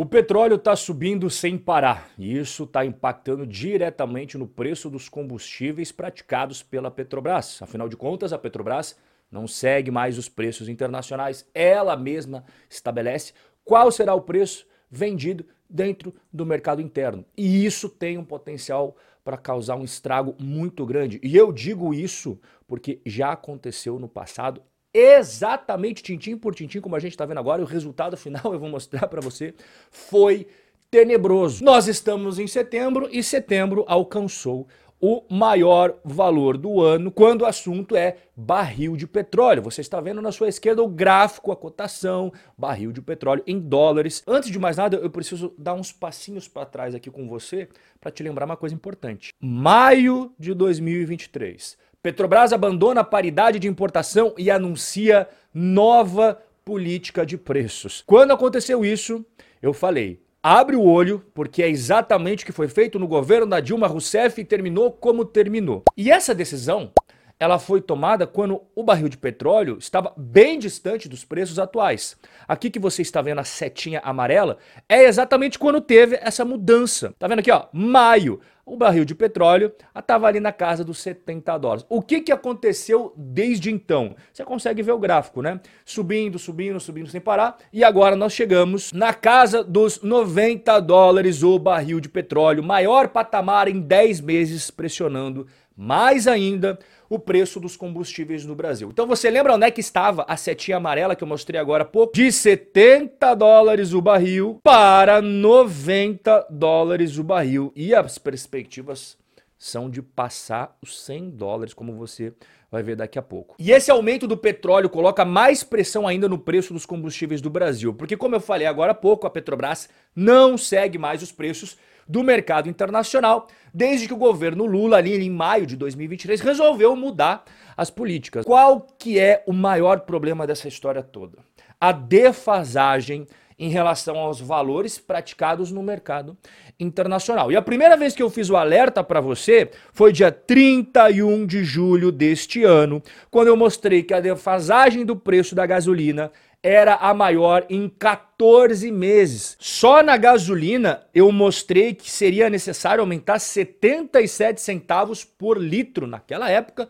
O petróleo está subindo sem parar e isso está impactando diretamente no preço dos combustíveis praticados pela Petrobras. Afinal de contas, a Petrobras não segue mais os preços internacionais, ela mesma estabelece qual será o preço vendido dentro do mercado interno. E isso tem um potencial para causar um estrago muito grande. E eu digo isso porque já aconteceu no passado exatamente tintim por tintim, como a gente está vendo agora, e o resultado final eu vou mostrar para você, foi tenebroso. Nós estamos em setembro e setembro alcançou o maior valor do ano quando o assunto é barril de petróleo. Você está vendo na sua esquerda o gráfico, a cotação, barril de petróleo em dólares. Antes de mais nada, eu preciso dar uns passinhos para trás aqui com você para te lembrar uma coisa importante. Maio de 2023. Petrobras abandona a paridade de importação e anuncia nova política de preços. Quando aconteceu isso, eu falei: abre o olho, porque é exatamente o que foi feito no governo da Dilma Rousseff e terminou como terminou. E essa decisão ela foi tomada quando o barril de petróleo estava bem distante dos preços atuais. Aqui que você está vendo a setinha amarela é exatamente quando teve essa mudança. Tá vendo aqui, ó? Maio. O barril de petróleo estava ali na casa dos 70 dólares. O que, que aconteceu desde então? Você consegue ver o gráfico, né? Subindo, subindo, subindo sem parar. E agora nós chegamos na casa dos 90 dólares o barril de petróleo, maior patamar em 10 meses, pressionando mais ainda o preço dos combustíveis no Brasil. Então você lembra onde é que estava a setinha amarela que eu mostrei agora há pouco? De 70 dólares o barril para 90 dólares o barril. E as perspectivas são de passar os 100 dólares, como você vai ver daqui a pouco. E esse aumento do petróleo coloca mais pressão ainda no preço dos combustíveis do Brasil, porque como eu falei agora há pouco, a Petrobras não segue mais os preços do mercado internacional, desde que o governo Lula, ali em maio de 2023, resolveu mudar as políticas. Qual que é o maior problema dessa história toda? A defasagem em relação aos valores praticados no mercado internacional. E a primeira vez que eu fiz o alerta para você foi dia 31 de julho deste ano, quando eu mostrei que a defasagem do preço da gasolina era a maior em 14 meses. Só na gasolina eu mostrei que seria necessário aumentar 77 centavos por litro naquela época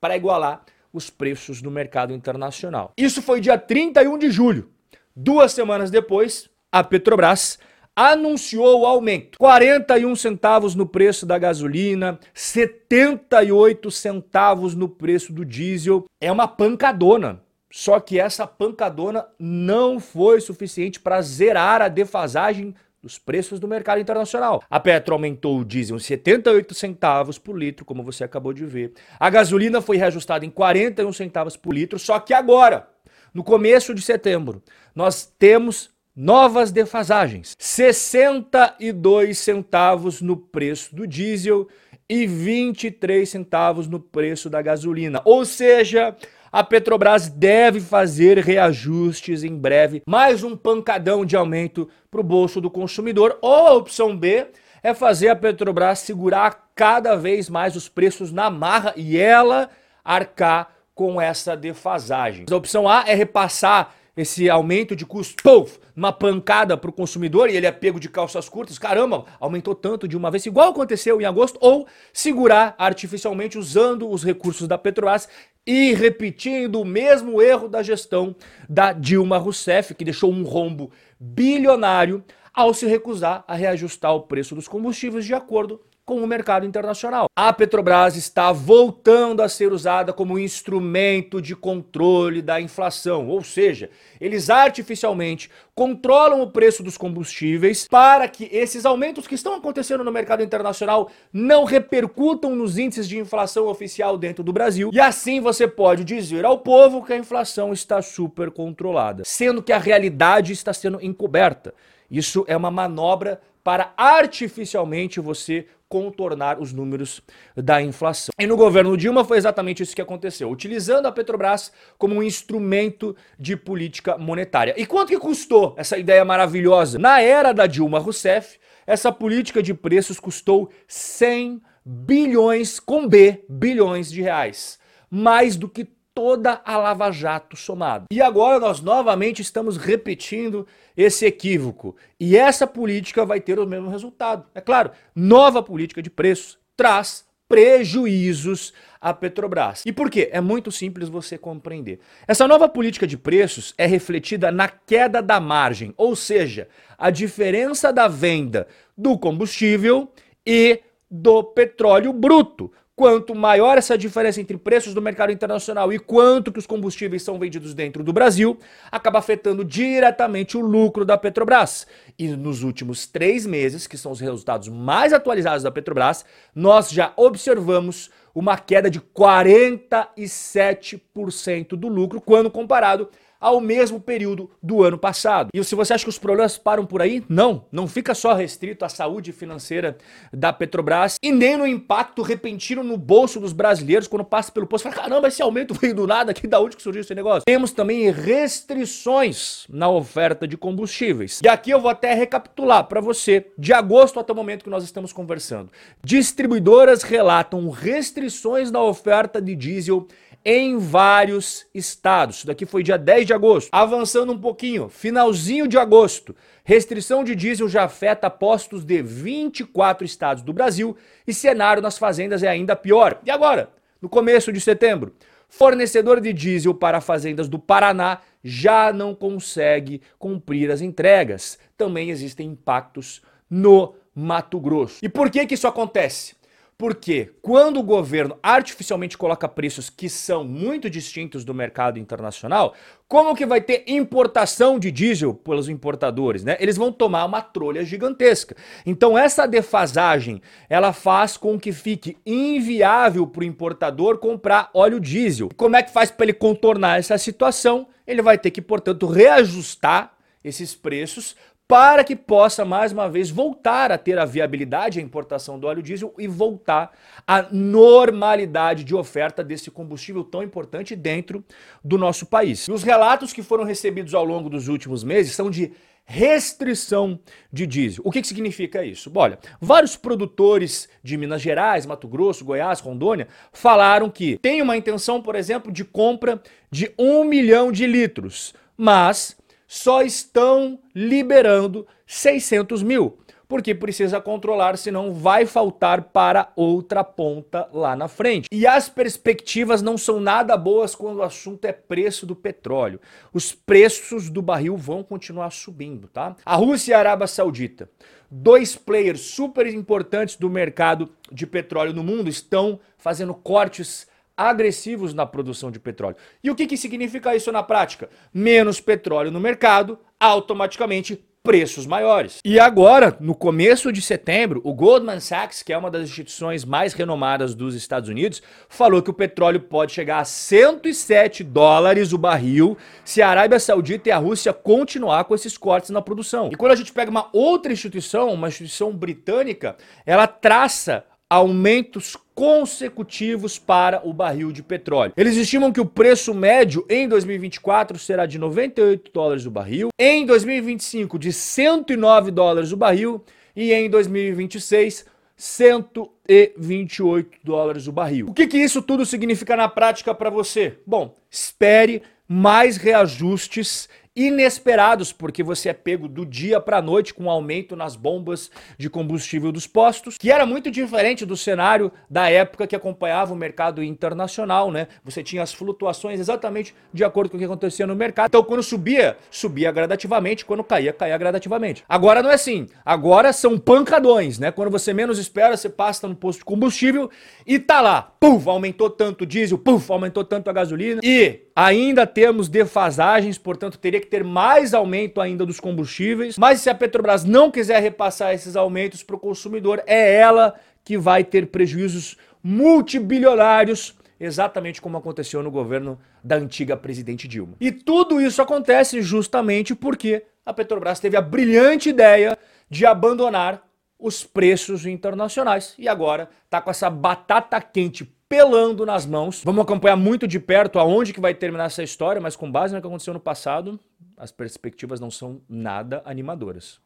para igualar os preços do mercado internacional. Isso foi dia 31 de julho. Duas semanas depois, a Petrobras anunciou o aumento. 41 centavos no preço da gasolina, 78 centavos no preço do diesel. É uma pancadona. Só que essa pancadona não foi suficiente para zerar a defasagem dos preços do mercado internacional. A Petro aumentou o diesel em 78 centavos por litro, como você acabou de ver. A gasolina foi reajustada em 41 centavos por litro, só que agora, no começo de setembro, nós temos novas defasagens. 62 centavos no preço do diesel e 23 centavos no preço da gasolina. Ou seja, a Petrobras deve fazer reajustes em breve, mais um pancadão de aumento para o bolso do consumidor. Ou a opção B é fazer a Petrobras segurar cada vez mais os preços na marra e ela arcar com essa defasagem. A opção A é repassar esse aumento de custo, puff, uma pancada para o consumidor e ele é pego de calças curtas, caramba, aumentou tanto de uma vez, igual aconteceu em agosto, ou segurar artificialmente usando os recursos da Petrobras e repetindo o mesmo erro da gestão da Dilma Rousseff, que deixou um rombo bilionário ao se recusar a reajustar o preço dos combustíveis de acordo com o mercado internacional. A Petrobras está voltando a ser usada como instrumento de controle da inflação, ou seja, eles artificialmente controlam o preço dos combustíveis para que esses aumentos que estão acontecendo no mercado internacional não repercutam nos índices de inflação oficial dentro do Brasil. E assim você pode dizer ao povo que a inflação está super controlada, sendo que a realidade está sendo encoberta. Isso é uma manobra para artificialmente você contornar os números da inflação. E no governo Dilma foi exatamente isso que aconteceu, utilizando a Petrobras como um instrumento de política monetária. E quanto que custou essa ideia maravilhosa? Na era da Dilma Rousseff, essa política de preços custou 100 bilhões com B, bilhões de reais. Mais do que toda a Lava Jato somada. E agora nós novamente estamos repetindo esse equívoco. E essa política vai ter o mesmo resultado. É claro, nova política de preços traz prejuízos à Petrobras. E por quê? É muito simples você compreender. Essa nova política de preços é refletida na queda da margem, ou seja, a diferença da venda do combustível e do petróleo bruto. Quanto maior essa diferença entre preços do mercado internacional e quanto que os combustíveis são vendidos dentro do Brasil, acaba afetando diretamente o lucro da Petrobras. E nos últimos três meses, que são os resultados mais atualizados da Petrobras, nós já observamos uma queda de 47% do lucro quando comparado ao mesmo período do ano passado. E se você acha que os problemas param por aí, não, não fica só restrito à saúde financeira da Petrobras e nem no impacto repentino no bolso dos brasileiros quando passa pelo posto. Fala, caramba, esse aumento veio do nada aqui, da onde que surgiu esse negócio? Temos também restrições na oferta de combustíveis. E aqui eu vou até recapitular para você, de agosto até o momento que nós estamos conversando. Distribuidoras relatam restrições na oferta de diesel em vários estados. Isso daqui foi dia 10 de agosto. Avançando um pouquinho, finalzinho de agosto, restrição de diesel já afeta postos de 24 estados do Brasil e cenário nas fazendas é ainda pior. E agora, no começo de setembro, fornecedor de diesel para fazendas do Paraná já não consegue cumprir as entregas. Também existem impactos no Mato Grosso. E por que que isso acontece? Porque quando o governo artificialmente coloca preços que são muito distintos do mercado internacional, como que vai ter importação de diesel pelos importadores, né? Eles vão tomar uma trolha gigantesca. Então essa defasagem, ela faz com que fique inviável para o importador comprar óleo diesel. Como é que faz para ele contornar essa situação? Ele vai ter que, portanto, reajustar esses preços para que possa mais uma vez voltar a ter a viabilidade a importação do óleo diesel e voltar à normalidade de oferta desse combustível tão importante dentro do nosso país. E os relatos que foram recebidos ao longo dos últimos meses são de restrição de diesel. O que, que significa isso? Olha, vários produtores de Minas Gerais, Mato Grosso, Goiás, Rondônia falaram que tem uma intenção, por exemplo, de compra de um milhão de litros, mas só estão liberando 600 mil, porque precisa controlar, senão vai faltar para outra ponta lá na frente. E as perspectivas não são nada boas quando o assunto é preço do petróleo. Os preços do barril vão continuar subindo, tá? A Rússia e a Arábia Saudita, dois players super importantes do mercado de petróleo no mundo, estão fazendo cortes agressivos na produção de petróleo. E o que, que significa isso na prática? Menos petróleo no mercado, automaticamente preços maiores. E agora, no começo de setembro, o Goldman Sachs, que é uma das instituições mais renomadas dos Estados Unidos, falou que o petróleo pode chegar a 107 dólares o barril se a Arábia Saudita e a Rússia continuar com esses cortes na produção. E quando a gente pega uma outra instituição, uma instituição britânica, ela traça aumentos consecutivos para o barril de petróleo. Eles estimam que o preço médio em 2024 será de 98 dólares o barril, em 2025 de 109 dólares o barril e em 2026 128 dólares o barril. O que, que isso tudo significa na prática para você? Bom, espere mais reajustes inesperados, porque você é pego do dia para a noite com um aumento nas bombas de combustível dos postos, que era muito diferente do cenário da época que acompanhava o mercado internacional, né? Você tinha as flutuações exatamente de acordo com o que acontecia no mercado. Então, quando subia, subia gradativamente, quando caía, caía gradativamente. Agora não é assim. Agora são pancadões, né? Quando você menos espera, você passa no posto de combustível e tá lá. Puf, aumentou tanto o diesel, puf, aumentou tanto a gasolina e ainda temos defasagens, portanto teria que ter mais aumento ainda dos combustíveis. Mas se a Petrobras não quiser repassar esses aumentos para o consumidor, é ela que vai ter prejuízos multibilionários, exatamente como aconteceu no governo da antiga presidente Dilma. E tudo isso acontece justamente porque a Petrobras teve a brilhante ideia de abandonar os preços internacionais e agora está com essa batata quente pelando nas mãos. Vamos acompanhar muito de perto aonde que vai terminar essa história, mas com base no que aconteceu no passado, as perspectivas não são nada animadoras.